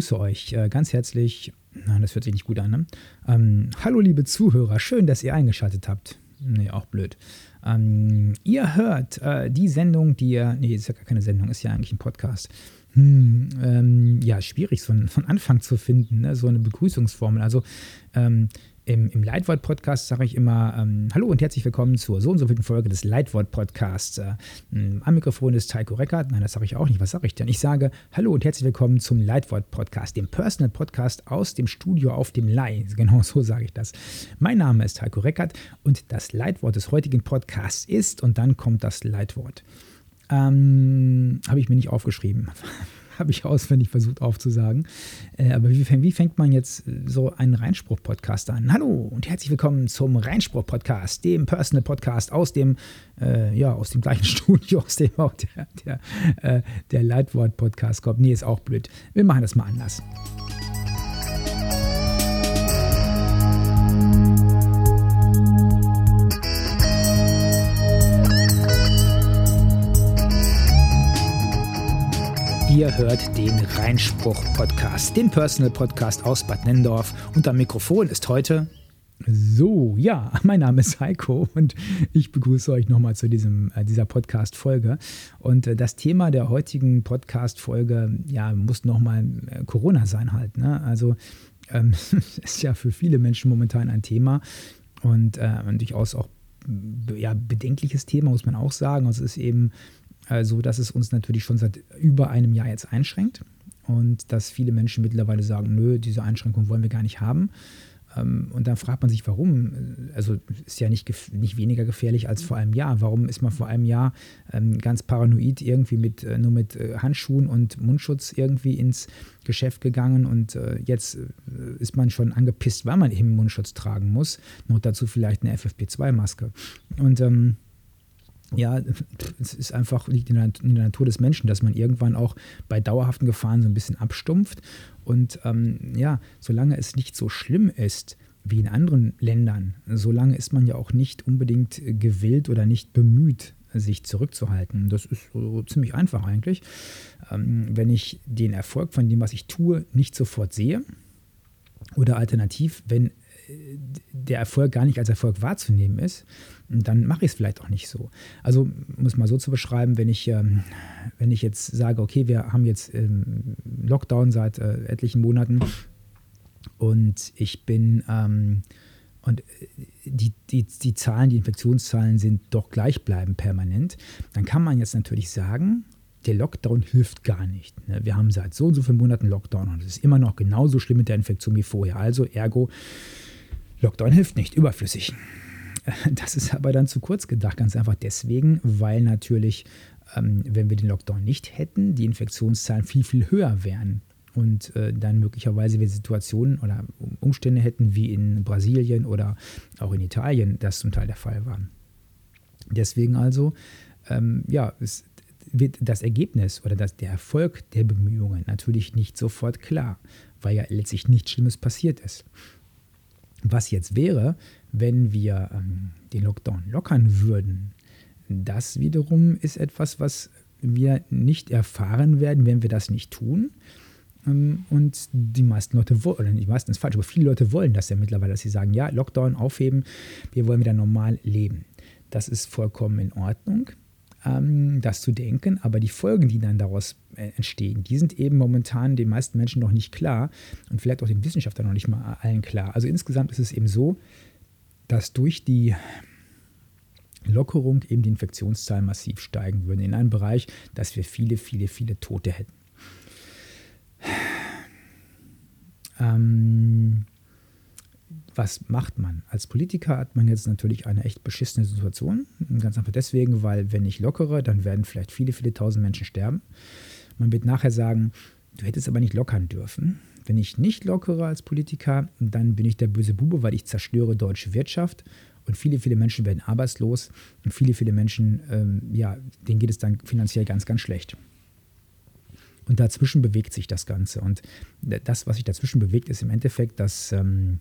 Begrüße euch äh, ganz herzlich. Nein, das hört sich nicht gut an. Ne? Ähm, hallo, liebe Zuhörer, schön, dass ihr eingeschaltet habt. Nee, auch blöd. Ähm, ihr hört äh, die Sendung, die ihr. Nee, ist ja gar keine Sendung, ist ja eigentlich ein Podcast. Hm, ähm, ja, schwierig, so von Anfang zu finden, ne? so eine Begrüßungsformel. Also, ähm, im, im Leitwort-Podcast sage ich immer ähm, Hallo und herzlich willkommen zur so und so vielen Folge des Leitwort-Podcasts. Äh, am Mikrofon ist Taiko Reckert. Nein, das sage ich auch nicht. Was sage ich denn? Ich sage Hallo und herzlich willkommen zum Leitwort-Podcast, dem Personal-Podcast aus dem Studio auf dem Leih. Genau so sage ich das. Mein Name ist Taiko Reckert und das Leitwort des heutigen Podcasts ist, und dann kommt das Leitwort. Ähm, Habe ich mir nicht aufgeschrieben habe ich auswendig versucht aufzusagen. Äh, aber wie, wie, fängt man jetzt so einen Reinspruch-Podcast an? Hallo und herzlich willkommen zum Reinspruch-Podcast, dem Personal-Podcast aus dem, äh, ja, aus dem gleichen Studio, aus dem auch der, der, äh, der Leitwort-Podcast kommt. Nee, ist auch blöd. Wir machen das mal anders. Ihr hört den Reinspruch-Podcast, den Personal-Podcast aus Bad Nendorf. Und am Mikrofon ist heute so, ja, mein Name ist Heiko und ich begrüße euch nochmal zu diesem, äh, dieser Podcast-Folge. Und äh, das Thema der heutigen Podcast-Folge, ja, muss nochmal äh, Corona sein halt. Ne? Also, ähm, ist ja für viele Menschen momentan ein Thema und äh, durchaus auch ja, bedenkliches Thema, muss man auch sagen. Also, es ist eben so dass es uns natürlich schon seit über einem Jahr jetzt einschränkt und dass viele Menschen mittlerweile sagen, nö, diese Einschränkung wollen wir gar nicht haben. Ähm, und dann fragt man sich, warum. Also ist ja nicht, nicht weniger gefährlich als vor einem Jahr. Warum ist man vor einem Jahr ähm, ganz paranoid irgendwie mit, äh, nur mit äh, Handschuhen und Mundschutz irgendwie ins Geschäft gegangen und jetzt ist man schon angepisst, weil man eben Mundschutz tragen muss. Noch dazu vielleicht eine FFP2-Maske. Und ähm, ja, es ist einfach, liegt in der, in der, Natur des Menschen, dass man irgendwann auch bei dauerhaften Gefahren so ein bisschen abstumpft. Und ähm, ja, solange es nicht so schlimm ist wie in anderen Ländern, solange ist man ja auch nicht unbedingt gewillt oder nicht bemüht, sich zurückzuhalten. Das ist so ziemlich einfach eigentlich. Ähm, wenn ich den Erfolg von dem, was ich tue, nicht sofort sehe, oder alternativ, wenn der Erfolg gar nicht als Erfolg wahrzunehmen ist, dann mache ich es vielleicht auch nicht so. Also es mal so zu beschreiben, wenn ich, ähm, wenn ich jetzt sage, okay, wir haben jetzt ähm, Lockdown seit äh, etlichen Monaten und ich bin ähm, und äh, die, die, die Zahlen, die Infektionszahlen sind doch gleichbleibend permanent, dann kann man jetzt natürlich sagen, der Lockdown hilft gar nicht. Ne? Wir haben seit so und so vielen Monaten Lockdown und es ist immer noch genauso schlimm mit der Infektion wie vorher. Also ergo, Lockdown hilft nicht, überflüssig. Das ist aber dann zu kurz gedacht, ganz einfach deswegen, weil natürlich, ähm, wenn wir den Lockdown nicht hätten, die Infektionszahlen viel, viel höher wären und äh, dann möglicherweise wir Situationen oder Umstände hätten wie in Brasilien oder auch in Italien, das zum Teil der Fall war. Deswegen also, ähm, ja, es wird das Ergebnis oder das, der Erfolg der Bemühungen natürlich nicht sofort klar, weil ja letztlich nichts Schlimmes passiert ist. Was jetzt wäre, wenn wir ähm, den Lockdown lockern würden, das wiederum ist etwas, was wir nicht erfahren werden, wenn wir das nicht tun. Ähm, und die meisten Leute wollen, oder die meisten ist falsch, aber viele Leute wollen das ja mittlerweile, dass sie sagen, ja, Lockdown aufheben, wir wollen wieder normal leben. Das ist vollkommen in Ordnung ähm, das zu denken, aber die Folgen, die dann daraus äh, entstehen, die sind eben momentan den meisten Menschen noch nicht klar und vielleicht auch den Wissenschaftlern noch nicht mal allen klar. Also insgesamt ist es eben so, dass durch die Lockerung eben die Infektionszahlen massiv steigen würden in einem Bereich, dass wir viele, viele, viele Tote hätten. Ähm, was macht man? Als Politiker hat man jetzt natürlich eine echt beschissene Situation. Ganz einfach deswegen, weil wenn ich lockere, dann werden vielleicht viele, viele tausend Menschen sterben. Man wird nachher sagen, du hättest aber nicht lockern dürfen. Wenn ich nicht lockere als Politiker, dann bin ich der böse Bube, weil ich zerstöre deutsche Wirtschaft und viele, viele Menschen werden arbeitslos und viele, viele Menschen, ähm, ja, denen geht es dann finanziell ganz, ganz schlecht. Und dazwischen bewegt sich das Ganze. Und das, was sich dazwischen bewegt, ist im Endeffekt, dass ähm,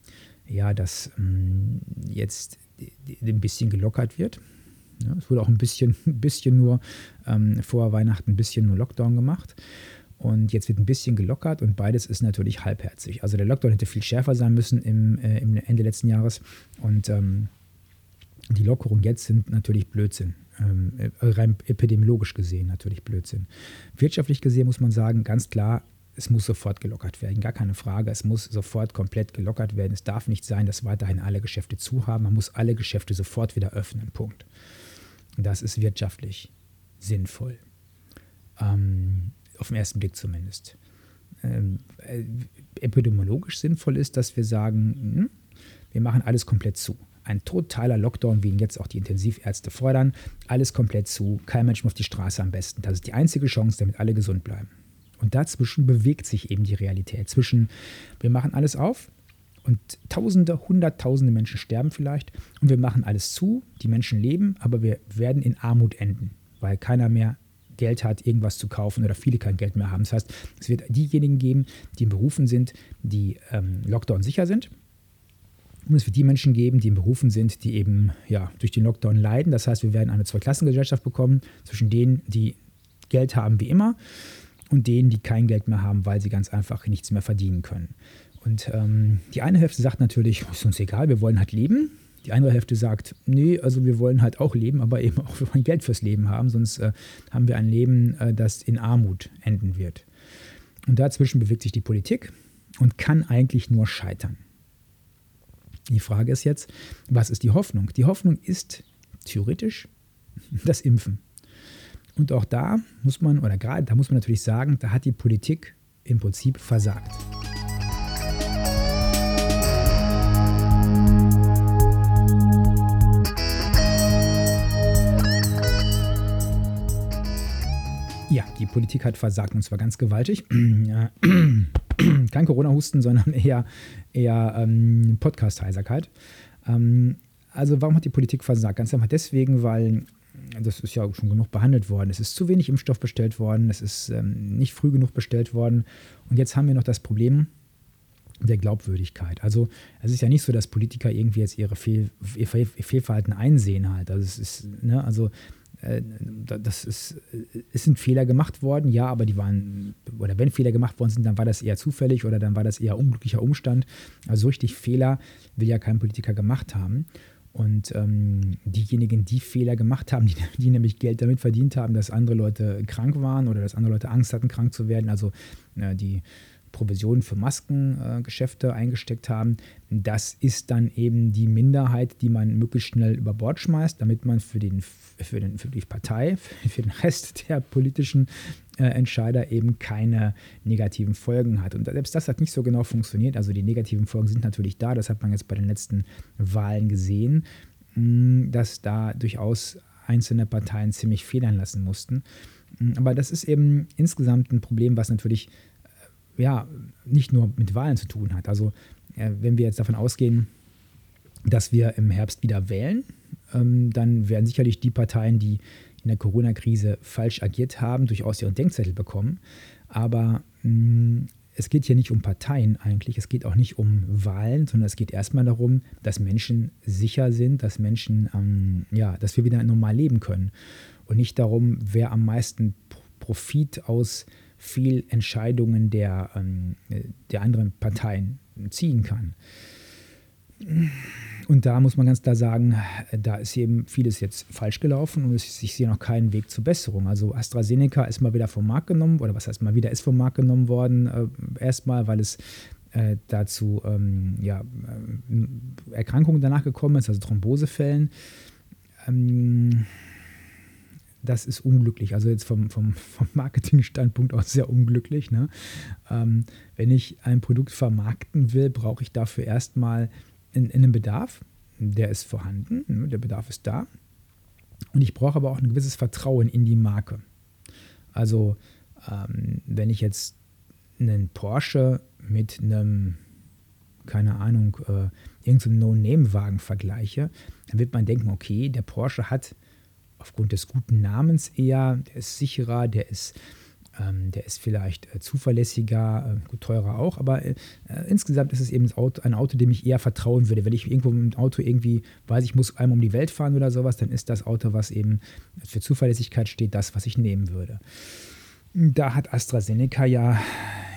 ja, dass ähm, jetzt ein bisschen gelockert wird. Ja, es wurde auch ein bisschen, ein bisschen nur ähm, vor Weihnachten ein bisschen nur Lockdown gemacht. Und jetzt wird ein bisschen gelockert und beides ist natürlich halbherzig. Also der Lockdown hätte viel schärfer sein müssen im, äh, im Ende letzten Jahres. Und ähm, die Lockerungen jetzt sind natürlich Blödsinn. Ähm, äh, rein epidemiologisch gesehen natürlich Blödsinn. Wirtschaftlich gesehen muss man sagen, ganz klar, es muss sofort gelockert werden. Gar keine Frage. Es muss sofort komplett gelockert werden. Es darf nicht sein, dass weiterhin alle Geschäfte zu haben. Man muss alle Geschäfte sofort wieder öffnen. Punkt. Das ist wirtschaftlich sinnvoll. Ähm, auf den ersten Blick zumindest. Ähm, äh, epidemiologisch sinnvoll ist, dass wir sagen, hm, wir machen alles komplett zu. Ein totaler Lockdown, wie ihn jetzt auch die Intensivärzte fordern. Alles komplett zu. Kein Mensch auf die Straße am besten. Das ist die einzige Chance, damit alle gesund bleiben. Und dazwischen bewegt sich eben die Realität. Zwischen, wir machen alles auf und Tausende, Hunderttausende Menschen sterben vielleicht und wir machen alles zu, die Menschen leben, aber wir werden in Armut enden, weil keiner mehr Geld hat, irgendwas zu kaufen oder viele kein Geld mehr haben. Das heißt, es wird diejenigen geben, die in Berufen sind, die ähm, Lockdown sicher sind. Und es wird die Menschen geben, die in Berufen sind, die eben ja, durch den Lockdown leiden. Das heißt, wir werden eine Zweiklassengesellschaft bekommen zwischen denen, die Geld haben wie immer und denen, die kein Geld mehr haben, weil sie ganz einfach nichts mehr verdienen können. Und ähm, die eine Hälfte sagt natürlich, ist uns egal, wir wollen halt leben. Die andere Hälfte sagt, nee, also wir wollen halt auch leben, aber eben auch wir wollen Geld fürs Leben haben, sonst äh, haben wir ein Leben, äh, das in Armut enden wird. Und dazwischen bewegt sich die Politik und kann eigentlich nur scheitern. Die Frage ist jetzt, was ist die Hoffnung? Die Hoffnung ist theoretisch das Impfen. Und auch da muss man, oder gerade da muss man natürlich sagen, da hat die Politik im Prinzip versagt. Ja, die Politik hat versagt und zwar ganz gewaltig. Kein Corona-Husten, sondern eher, eher ähm, Podcast-Heiserkeit. Ähm, also warum hat die Politik versagt? Ganz einfach deswegen, weil das ist ja schon genug behandelt worden. Es ist zu wenig Impfstoff bestellt worden, es ist ähm, nicht früh genug bestellt worden. Und jetzt haben wir noch das Problem der Glaubwürdigkeit. Also es ist ja nicht so, dass Politiker irgendwie jetzt ihre Fehl, ihr Fehlverhalten einsehen halt. Also es ist, ne, also äh, das ist, es sind Fehler gemacht worden, ja, aber die waren, oder wenn Fehler gemacht worden sind, dann war das eher zufällig oder dann war das eher unglücklicher Umstand. Also so richtig Fehler will ja kein Politiker gemacht haben. Und ähm, diejenigen, die Fehler gemacht haben, die, die, nämlich Geld damit verdient haben, dass andere Leute krank waren oder dass andere Leute Angst hatten, krank zu werden, also äh, die Provisionen für Maskengeschäfte äh, eingesteckt haben, das ist dann eben die Minderheit, die man möglichst schnell über Bord schmeißt, damit man für, den, für, den, für die Partei, für den Rest der politischen Entscheider eben keine negativen Folgen hat. Und selbst das hat nicht so genau funktioniert. Also die negativen Folgen sind natürlich da, das hat man jetzt bei den letzten Wahlen gesehen, mm, dass da durchaus einzelne Parteien ziemlich federn lassen mussten. Mm, aber das ist eben insgesamt ein Problem, was natürlich ja, nicht nur mit Wahlen zu tun hat. Also äh, wenn wir jetzt davon ausgehen, dass wir im Herbst wieder wählen, ähm, dann werden sicherlich die Parteien, die in der Corona-Krise falsch agiert haben, durchaus ihren Denkzettel bekommen. Aber mh, mm, es geht hier nicht um Parteien eigentlich, es geht auch nicht um Wahlen, sondern es geht erstmal darum, dass Menschen sicher sind, dass Menschen, ähm, ja, dass wir wieder normal leben können. Und nicht darum, wer am meisten Profit aus viel Entscheidungen der, ähm, der anderen Parteien ziehen kann. Und da muss man ganz klar sagen, da ist eben vieles jetzt falsch gelaufen und ich sehe noch keinen Weg zur Besserung. Also AstraZeneca ist mal wieder vom Markt genommen, oder was heißt mal wieder, ist vom Markt genommen worden, äh, erstmal, weil es äh, dazu ähm, ja, äh, Erkrankungen danach gekommen ist, also Thrombosefällen. Ähm, das ist unglücklich. Also jetzt vom, vom, vom Marketingstandpunkt aus sehr unglücklich. Ne? Ähm, wenn ich ein Produkt vermarkten will, brauche ich dafür erstmal einen Bedarf. Der ist vorhanden, ne? der Bedarf ist da. Und ich brauche aber auch ein gewisses Vertrauen in die Marke. Also ähm, wenn ich jetzt einen Porsche mit einem, keine Ahnung, äh, irgendeinem No-Name-Wagen vergleiche, dann wird man denken, okay, der Porsche hat aufgrund des guten Namens eher, der ist sicherer, der ist, ähm, der ist vielleicht äh, zuverlässiger, äh, gut teurer auch, aber äh, insgesamt ist es eben Auto, ein Auto, dem ich eher vertrauen würde. Wenn ich irgendwo mit dem Auto irgendwie weiß, ich muss einmal um die Welt fahren oder sowas, dann ist das Auto, was eben für Zuverlässigkeit steht, das, was ich nehmen würde. Da hat AstraZeneca ja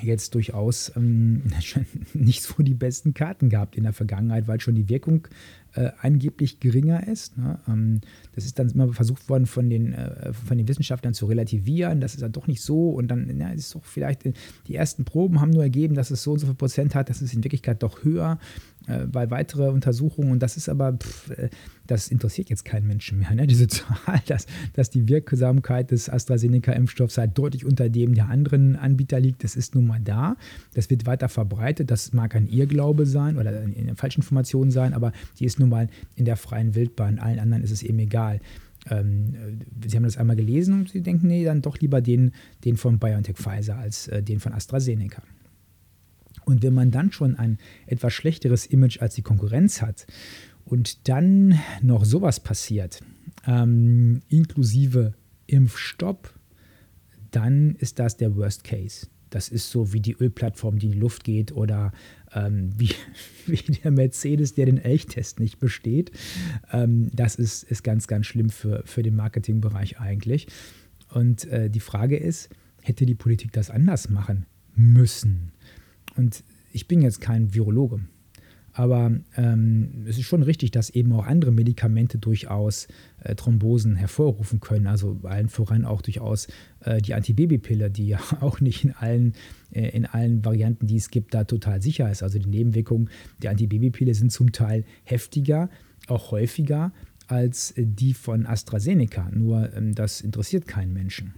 jetzt durchaus ähm, nicht so die besten Karten gehabt in der Vergangenheit, weil schon die Wirkung äh, angeblich geringer ist. Ne? Ähm, das ist dann immer versucht worden von den, äh, von den Wissenschaftlern zu relativieren. Das ist dann doch nicht so. Und dann ja, ist doch vielleicht, äh, die ersten Proben haben nur ergeben, dass es so und so viel Prozent hat. Das ist in Wirklichkeit doch höher äh, bei weitere Untersuchungen. Und das ist aber, pff, äh, das interessiert jetzt keinen Menschen mehr. Ne? Diese Zahl, dass, dass die Wirksamkeit des AstraZeneca-Impfstoffs halt deutlich unter dem der anderen Anbieter liegt, das ist nun mal da. Das wird weiter verbreitet. Das mag ein Irrglaube sein oder eine Falschinformation sein, aber die ist nun mal in der freien Wildbahn. Allen anderen ist es eben egal. Ähm, sie haben das einmal gelesen und sie denken, nee, dann doch lieber den, den von BioNTech Pfizer als äh, den von AstraZeneca. Und wenn man dann schon ein etwas schlechteres Image als die Konkurrenz hat und dann noch sowas passiert, ähm, inklusive Impfstopp, dann ist das der Worst Case. Das ist so wie die Ölplattform, die in die Luft geht oder ähm, wie, wie der Mercedes, der den Elchtest nicht besteht. Ähm, das ist, ist ganz, ganz schlimm für, für den Marketingbereich eigentlich. Und äh, die Frage ist, hätte die Politik das anders machen müssen? Und ich bin jetzt kein Virologe, aber ähm, es ist schon richtig, dass eben auch andere Medikamente durchaus äh, Thrombosen hervorrufen können. Also allen voran auch durchaus äh, die Antibabypille, die ja auch nicht in allen, äh, in allen Varianten, die es gibt, da total sicher ist. Also die Nebenwirkungen der Antibabypille sind zum Teil heftiger, auch häufiger als äh, die von AstraZeneca. Nur ähm, das interessiert keinen Menschen.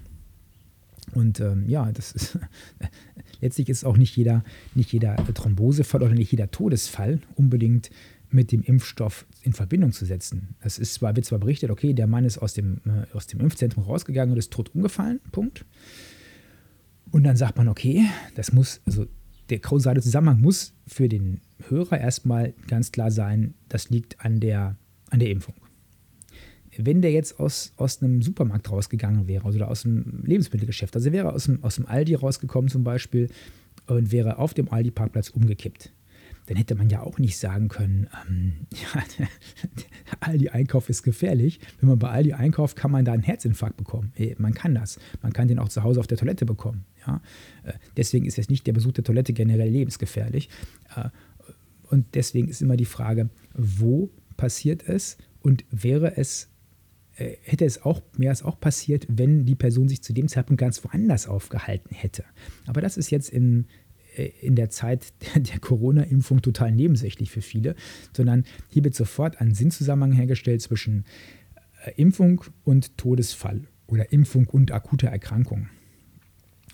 Und ähm, ja, das ist letztlich ist auch nicht jeder, nicht jeder Thrombosefall oder nicht jeder Todesfall unbedingt mit dem Impfstoff in Verbindung zu setzen. Es ist zwar, wird zwar berichtet, okay, der Mann ist aus dem, äh, aus dem Impfzentrum rausgegangen und ist tot umgefallen, Punkt. Und dann sagt man, okay, das muss, also der kausale Zusammenhang muss für den Hörer erstmal ganz klar sein, das liegt an der, an der Impfung wenn der jetzt aus, aus einem Supermarkt rausgegangen wäre oder aus einem Lebensmittelgeschäft, also wäre aus dem, aus dem Aldi rausgekommen zum Beispiel und wäre auf dem Aldi-Parkplatz umgekippt, dann hätte man ja auch nicht sagen können, ähm, ja, Aldi-Einkauf ist gefährlich. Wenn man bei Aldi einkauft, kann man da einen Herzinfarkt bekommen. Äh, man kann das. Man kann den auch zu Hause auf der Toilette bekommen. Ja? Äh, deswegen ist jetzt nicht der Besuch der Toilette generell lebensgefährlich. Äh, und deswegen ist immer die Frage, wo passiert es und wäre es hätte es auch, wäre es auch passiert, wenn die Person sich zu dem Zeitpunkt ganz woanders aufgehalten hätte. Aber das ist jetzt in, äh, in der Zeit der, der Corona-Impfung total nebensächlich für viele, sondern hier wird sofort ein Sinnzusammenhang hergestellt zwischen äh, Impfung und Todesfall oder Impfung und akuter Erkrankung.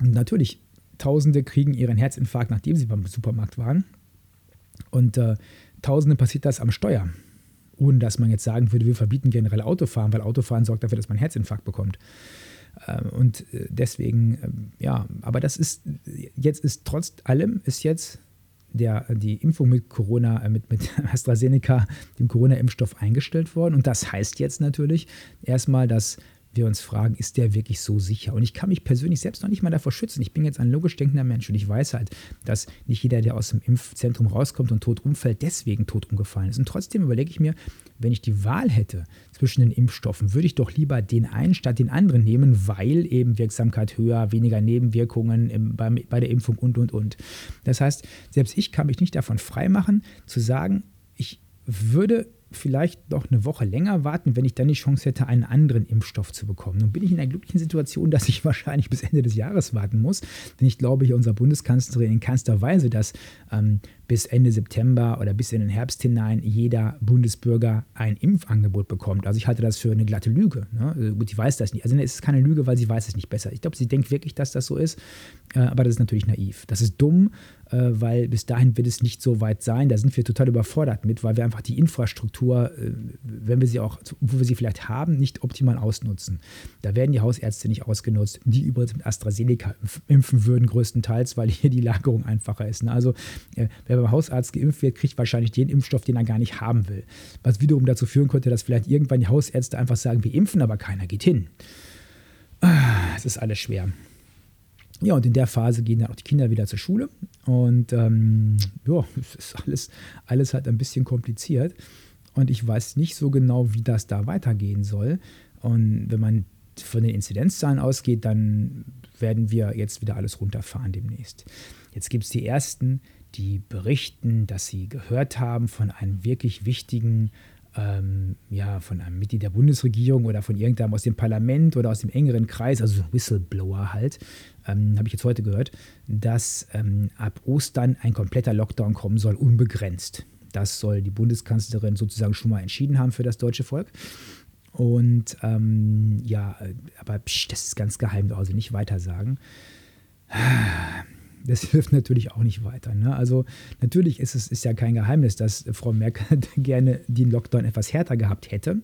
Und natürlich, Tausende kriegen ihren Herzinfarkt, nachdem sie beim Supermarkt waren. Und äh, Tausende passiert das am Steuer ohne dass man jetzt sagen würde, wir verbieten generell Autofahren, weil Autofahren sorgt dafür, dass man einen Herzinfarkt bekommt. Ähm, und äh, deswegen, ähm, ja, aber das ist, jetzt ist trotz allem, ist jetzt der, die Impfung mit Corona, äh, mit, mit AstraZeneca, dem Corona-Impfstoff eingestellt worden. Und das heißt jetzt natürlich erstmal, dass wir uns fragen, ist der wirklich so sicher? Und ich kann mich persönlich selbst noch nicht mal davor schützen. Ich bin jetzt ein logisch denkender Mensch und ich weiß halt, dass nicht jeder, der aus dem Impfzentrum rauskommt und tot umfällt, deswegen tot umgefallen ist. Und trotzdem überlege ich mir, wenn ich die Wahl hätte zwischen den Impfstoffen, würde ich doch lieber den einen statt den anderen nehmen, weil eben Wirksamkeit höher, weniger Nebenwirkungen im, bei, bei der Impfung und, und, und. Das heißt, selbst ich kann mich nicht davon freimachen, zu sagen, ich würde vielleicht noch eine Woche länger warten, wenn ich dann die Chance hätte, einen anderen Impfstoff zu bekommen. Nun bin ich in der glücklichen Situation, dass ich wahrscheinlich bis Ende des Jahres warten muss, denn ich glaube, hier unserer Bundeskanzlerin in keinster Weise, dass ähm, bis Ende September oder bis in den Herbst hinein jeder Bundesbürger ein Impfangebot bekommt. Also ich halte das für eine glatte Lüge. Ne? Also gut, die weiß das nicht. Also es ist keine Lüge, weil sie weiß es nicht besser. Ich glaube, sie denkt wirklich, dass das so ist, äh, aber das ist natürlich naiv. Das ist dumm, äh, weil bis dahin wird es nicht so weit sein. Da sind wir total überfordert mit, weil wir einfach die Infrastruktur, äh, wenn wir sie auch, wo wir sie vielleicht haben, nicht optimal ausnutzen. Da werden die Hausärzte nicht ausgenutzt, die übrigens mit AstraZeneca impfen würden, größtenteils, weil hier die Lagerung einfacher ist. Ne? Also wer beim Hausarzt geimpft wird, kriegt wahrscheinlich den Impfstoff, den er gar nicht haben will. Was wiederum dazu führen könnte, dass vielleicht irgendwann die Hausärzte einfach sagen, wir impfen, aber keiner geht hin. Ah, es ist alles schwer. Ja, und in der Phase gehen dann auch die Kinder wieder zur Schule. Und ähm, ja, es ist alles, alles halt ein bisschen kompliziert. Und ich weiß nicht so genau, wie das da weitergehen soll. Und wenn man von den Inzidenzzahlen ausgeht, dann werden wir jetzt wieder alles runterfahren demnächst. Jetzt gibt es die ersten, die berichten, dass sie gehört haben von einem wirklich wichtigen ähm, ja, von einem Mitglied der Bundesregierung oder von irgendeinem aus dem Parlament oder aus dem engeren Kreis, also Whistleblower halt, ähm, habe ich jetzt heute gehört, dass ähm, ab Ostern ein kompletter Lockdown kommen soll, unbegrenzt. Das soll die Bundeskanzlerin sozusagen schon mal entschieden haben für das deutsche Volk. Und ähm, ja, aber psch, das ist ganz geheim, also nicht weiter sagen das hilft natürlich auch nicht weiter. Ne? Also natürlich ist es ist ja kein Geheimnis, dass Frau Merkel gerne den Lockdown etwas härter gehabt hätte.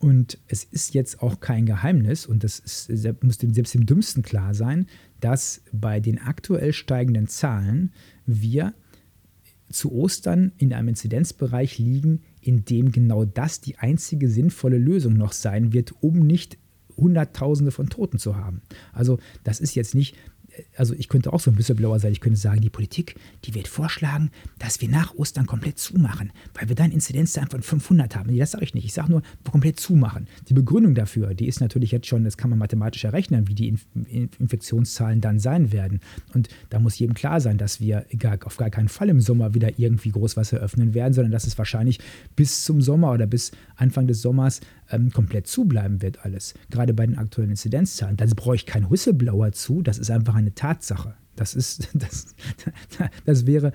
Und es ist jetzt auch kein Geheimnis, und das ist, muss dem, selbst dem Dümmsten klar sein, dass bei den aktuell steigenden Zahlen wir zu Ostern in einem Inzidenzbereich liegen, in dem genau das die einzige sinnvolle Lösung noch sein wird, um nicht Hunderttausende von Toten zu haben. Also das ist jetzt nicht also ich könnte auch so ein Whistleblower sein, ich könnte sagen, die Politik, die wird vorschlagen, dass wir nach Ostern komplett zumachen, weil wir dann Inzidenzzahlen von 500 haben. Nee, das sage ich nicht. Ich sage nur, komplett zumachen. Die Begründung dafür, die ist natürlich jetzt schon, das kann man mathematisch errechnen, wie die Inf Infektionszahlen dann sein werden. Und da muss jedem klar sein, dass wir gar, auf gar keinen Fall im Sommer wieder irgendwie groß was eröffnen werden, sondern dass es wahrscheinlich bis zum Sommer oder bis Anfang des Sommers ähm, komplett zubleiben wird alles. Gerade bei den aktuellen Inzidenzzahlen. Da brauche ich keinen Whistleblower zu, das ist einfach eine Tatsache. Das ist, das, das wäre,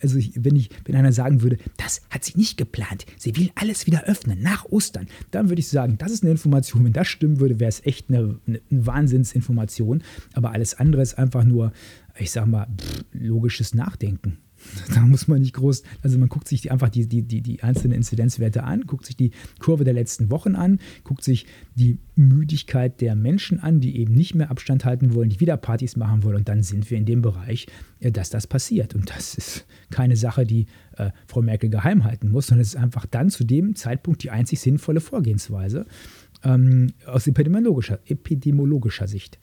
also ich, wenn, ich, wenn einer sagen würde, das hat sie nicht geplant, sie will alles wieder öffnen nach Ostern, dann würde ich sagen, das ist eine Information. Wenn das stimmen würde, wäre es echt eine, eine Wahnsinnsinformation. Aber alles andere ist einfach nur, ich sag mal, pff, logisches Nachdenken. Da muss man nicht groß, also man guckt sich die, einfach die, die, die, die einzelnen Inzidenzwerte an, guckt sich die Kurve der letzten Wochen an, guckt sich die Müdigkeit der Menschen an, die eben nicht mehr Abstand halten wollen, die wieder Partys machen wollen und dann sind wir in dem Bereich, äh, dass das passiert. Und das ist keine Sache, die äh, Frau Merkel geheim halten muss, sondern es ist einfach dann zu dem Zeitpunkt die einzig sinnvolle Vorgehensweise ähm, aus epidemiologischer, epidemiologischer Sicht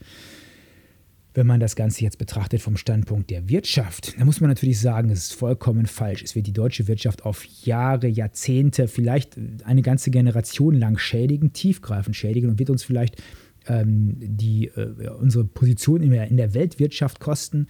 wenn man das Ganze jetzt betrachtet vom Standpunkt der Wirtschaft, dann muss man natürlich sagen, es ist vollkommen falsch. Es wird die deutsche Wirtschaft auf Jahre, Jahrzehnte, vielleicht eine ganze Generation lang schädigen, tiefgreifend schädigen und wird uns vielleicht ähm, die, äh, unsere Position in der, in der Weltwirtschaft kosten.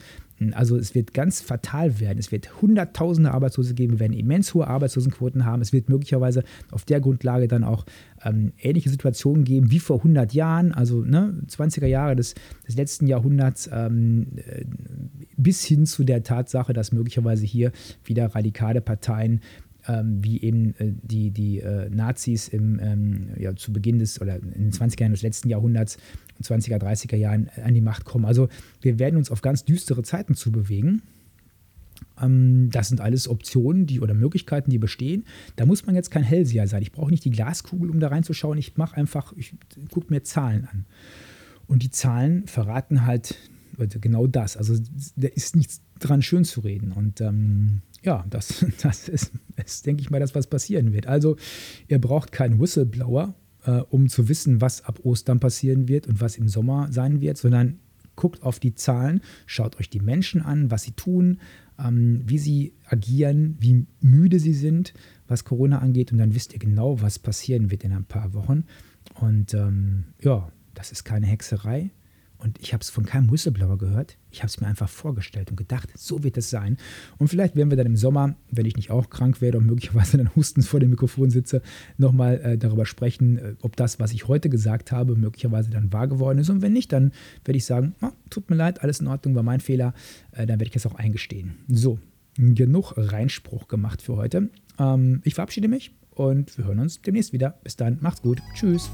Also es wird ganz fatal werden. Es wird hunderttausende Arbeitslose geben. Wir werden immens hohe Arbeitslosenquoten haben. Es wird möglicherweise auf der Grundlage dann auch ähm, ähnliche Situationen geben wie vor 100 Jahren, also ne, 20er Jahre des, des letzten Jahrhunderts, ähm, äh, bis hin zu der Tatsache, dass möglicherweise hier wieder radikale Parteien ähm, wie eben äh, die, die äh, Nazis im, ähm, ja, zu Beginn des oder in den 20er Jahren des letzten Jahrhunderts, 20er, 30er Jahren an die Macht kommen. Also wir werden uns auf ganz düstere Zeiten zu bewegen. Ähm, das sind alles Optionen die, oder Möglichkeiten, die bestehen. Da muss man jetzt kein Hellseher sein. Ich brauche nicht die Glaskugel, um da reinzuschauen. Ich mache einfach, ich gucke mir Zahlen an. Und die Zahlen verraten halt genau das. Also da ist nichts dran schön zu reden. Und ähm, ja, das, das ist, ist, denke ich mal, das, was passieren wird. Also, ihr braucht keinen Whistleblower, äh, um zu wissen, was ab Ostern passieren wird und was im Sommer sein wird, sondern guckt auf die Zahlen, schaut euch die Menschen an, was sie tun, ähm, wie sie agieren, wie müde sie sind, was Corona angeht, und dann wisst ihr genau, was passieren wird in ein paar Wochen. Und ähm, ja, das ist keine Hexerei. Und ich habe es von keinem Whistleblower gehört. Ich habe es mir einfach vorgestellt und gedacht, so wird es sein. Und vielleicht werden wir dann im Sommer, wenn ich nicht auch krank werde und möglicherweise dann hustens vor dem Mikrofon sitze, nochmal äh, darüber sprechen, äh, ob das, was ich heute gesagt habe, möglicherweise dann wahr geworden ist. Und wenn nicht, dann werde ich sagen, oh, tut mir leid, alles in Ordnung, war mein Fehler. Äh, dann werde ich es auch eingestehen. So, genug Reinspruch gemacht für heute. Ähm, ich verabschiede mich und wir hören uns demnächst wieder. Bis dann, macht's gut. Tschüss.